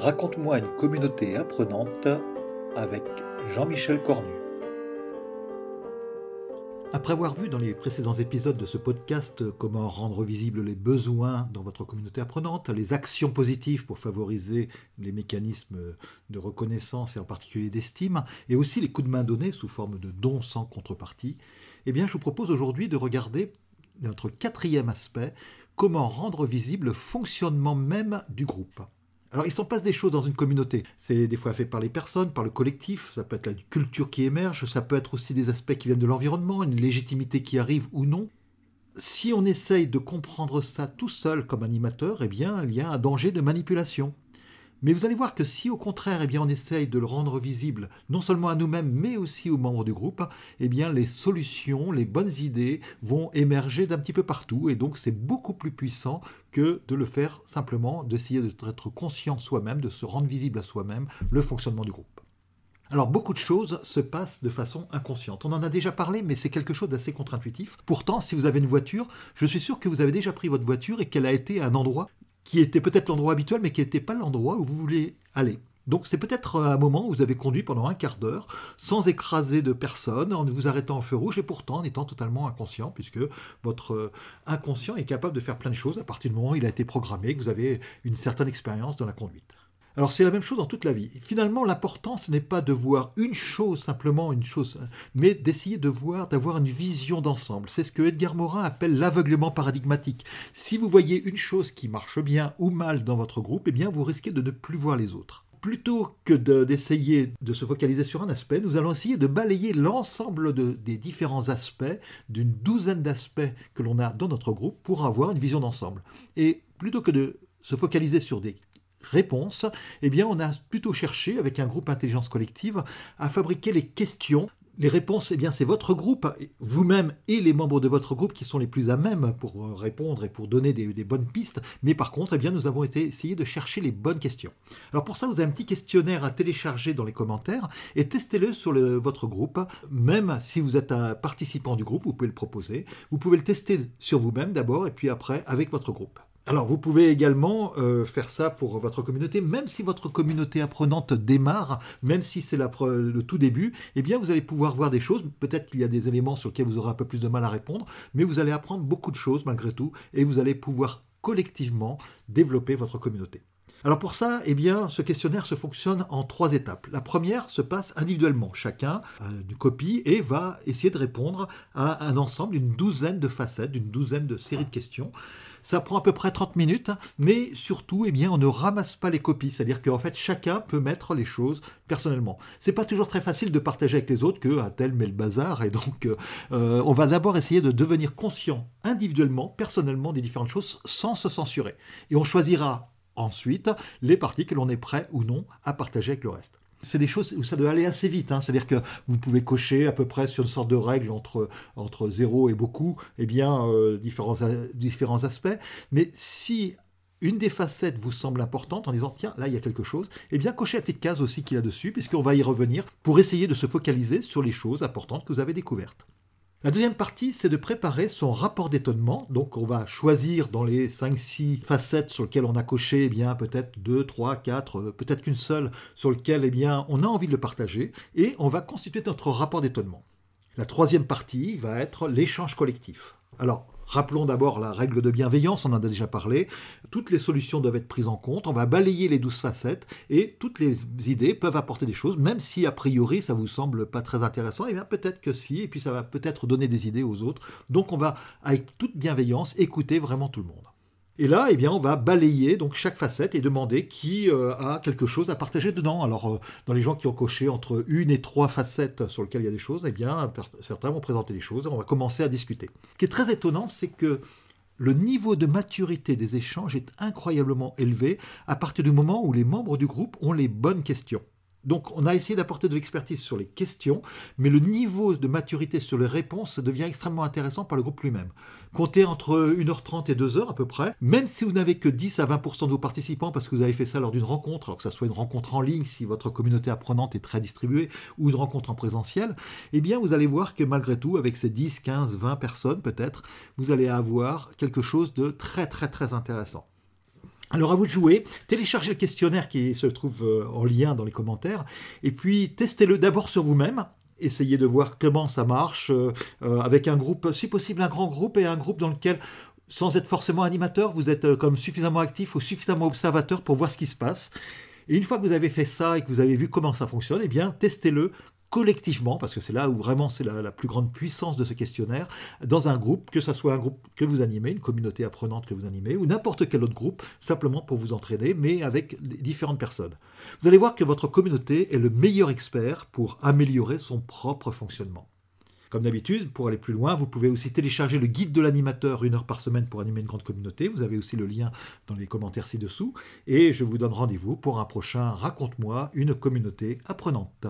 Raconte-moi une communauté apprenante avec Jean-Michel Cornu. Après avoir vu dans les précédents épisodes de ce podcast comment rendre visibles les besoins dans votre communauté apprenante, les actions positives pour favoriser les mécanismes de reconnaissance et en particulier d'estime, et aussi les coups de main donnés sous forme de dons sans contrepartie, eh bien je vous propose aujourd'hui de regarder notre quatrième aspect, comment rendre visible le fonctionnement même du groupe. Alors il s'en passe des choses dans une communauté. C'est des fois fait par les personnes, par le collectif, ça peut être la culture qui émerge, ça peut être aussi des aspects qui viennent de l'environnement, une légitimité qui arrive ou non. Si on essaye de comprendre ça tout seul comme animateur, eh bien il y a un danger de manipulation. Mais vous allez voir que si au contraire, eh on essaye de le rendre visible, non seulement à nous-mêmes, mais aussi aux membres du groupe, eh bien, les solutions, les bonnes idées vont émerger d'un petit peu partout, et donc c'est beaucoup plus puissant que de le faire simplement, d'essayer d'être conscient soi-même, de se rendre visible à soi-même le fonctionnement du groupe. Alors beaucoup de choses se passent de façon inconsciente. On en a déjà parlé, mais c'est quelque chose d'assez contre-intuitif. Pourtant, si vous avez une voiture, je suis sûr que vous avez déjà pris votre voiture et qu'elle a été à un endroit qui était peut-être l'endroit habituel, mais qui n'était pas l'endroit où vous voulez aller. Donc c'est peut-être un moment où vous avez conduit pendant un quart d'heure sans écraser de personne, en vous arrêtant en feu rouge et pourtant en étant totalement inconscient, puisque votre inconscient est capable de faire plein de choses à partir du moment où il a été programmé, que vous avez une certaine expérience dans la conduite. Alors c'est la même chose dans toute la vie. Finalement, l'important, ce n'est pas de voir une chose, simplement une chose, mais d'essayer de voir, d'avoir une vision d'ensemble. C'est ce que Edgar Morin appelle l'aveuglement paradigmatique. Si vous voyez une chose qui marche bien ou mal dans votre groupe, eh bien vous risquez de ne plus voir les autres. Plutôt que d'essayer de, se focaliser sur un aspect, nous allons essayer de balayer l'ensemble des différents aspects, d'une douzaine d'aspects que l'on a dans notre groupe, pour avoir une vision d'ensemble. Et plutôt que de se focaliser sur des réponse, eh bien, on a plutôt cherché, avec un groupe intelligence collective, à fabriquer les questions. Les réponses, eh bien, c'est votre groupe, vous-même et les membres de votre groupe qui sont les plus à même pour euh, répondre et pour donner des, bonnes pistes. Mais par contre, eh bien, nous avons été essayé de chercher les bonnes questions. Alors pour ça, vous avez un petit questionnaire à télécharger dans les commentaires et testez-le sur votre groupe. Même si vous êtes un participant du groupe, vous pouvez le proposer. Vous pouvez le tester sur vous-même d'abord et puis après avec votre groupe. Alors vous pouvez également euh, faire ça pour votre communauté, même si votre communauté apprenante démarre, même si c'est le tout début, eh bien vous allez pouvoir voir des choses, peut-être qu'il y a des éléments sur lesquels vous aurez un peu plus de mal à répondre, mais vous allez apprendre beaucoup de choses malgré tout, et vous allez pouvoir collectivement développer votre communauté. Alors pour ça, eh bien, ce questionnaire se fonctionne en trois étapes. La première se passe individuellement. Chacun a une copie et va essayer de répondre à un ensemble d'une douzaine de facettes, d'une douzaine de séries de questions. Ça prend à peu près 30 minutes, mais surtout, eh bien, on ne ramasse pas les copies. C'est-à-dire qu'en fait, chacun peut mettre les choses personnellement. C'est pas toujours très facile de partager avec les autres que un tel met le bazar, et donc euh, on va d'abord essayer de devenir conscient individuellement, personnellement des différentes choses sans se censurer. Et on choisira ensuite les parties que l'on est prêt ou non à partager avec le reste c'est des choses où ça doit aller assez vite. Hein. C'est-à-dire que vous pouvez cocher à peu près sur une sorte de règle entre, entre zéro et beaucoup, eh bien, euh, différents, différents aspects. Mais si une des facettes vous semble importante en disant tiens là il y a quelque chose, eh bien cochez la petite case aussi qu'il y a dessus puisqu'on va y revenir pour essayer de se focaliser sur les choses importantes que vous avez découvertes. La deuxième partie, c'est de préparer son rapport d'étonnement. Donc on va choisir dans les 5-6 facettes sur lesquelles on a coché, eh bien peut-être 2, 3, 4, peut-être qu'une seule sur lequel eh bien, on a envie de le partager, et on va constituer notre rapport d'étonnement. La troisième partie va être l'échange collectif. Alors, Rappelons d'abord la règle de bienveillance, on en a déjà parlé. Toutes les solutions doivent être prises en compte, on va balayer les douze facettes et toutes les idées peuvent apporter des choses, même si a priori ça vous semble pas très intéressant, et eh bien peut-être que si, et puis ça va peut-être donner des idées aux autres. Donc on va, avec toute bienveillance, écouter vraiment tout le monde. Et là, eh bien, on va balayer donc chaque facette et demander qui euh, a quelque chose à partager dedans. Alors, euh, dans les gens qui ont coché entre une et trois facettes sur lesquelles il y a des choses, eh bien, certains vont présenter les choses et on va commencer à discuter. Ce qui est très étonnant, c'est que le niveau de maturité des échanges est incroyablement élevé à partir du moment où les membres du groupe ont les bonnes questions. Donc on a essayé d'apporter de l'expertise sur les questions, mais le niveau de maturité sur les réponses devient extrêmement intéressant par le groupe lui-même. Comptez entre 1h30 et 2h à peu près, même si vous n'avez que 10 à 20% de vos participants parce que vous avez fait ça lors d'une rencontre, alors que ce soit une rencontre en ligne si votre communauté apprenante est très distribuée, ou une rencontre en présentiel, eh bien vous allez voir que malgré tout, avec ces 10, 15, 20 personnes peut-être, vous allez avoir quelque chose de très très très intéressant. Alors à vous de jouer, téléchargez le questionnaire qui se trouve euh, en lien dans les commentaires, et puis testez-le d'abord sur vous-même, essayez de voir comment ça marche euh, euh, avec un groupe, si possible un grand groupe et un groupe dans lequel, sans être forcément animateur, vous êtes comme suffisamment actif ou suffisamment observateur pour voir ce qui se passe. Et une fois que vous avez fait ça et que vous avez vu comment ça fonctionne, eh bien testez-le collectivement, parce que c'est là où vraiment c'est la, plus grande puissance de ce questionnaire, dans un groupe, que ce soit un groupe que vous animez, une communauté apprenante que vous animez, ou n'importe quel autre groupe, simplement pour vous entraîner, mais avec différentes personnes. Vous allez voir que votre communauté est le meilleur expert pour améliorer son propre fonctionnement. Comme d'habitude, pour aller plus loin, vous pouvez aussi télécharger le guide de l'animateur une heure par semaine pour animer une grande communauté. Vous avez aussi le lien dans les commentaires ci-dessous. Et je vous donne rendez-vous pour un prochain Raconte-moi une communauté apprenante.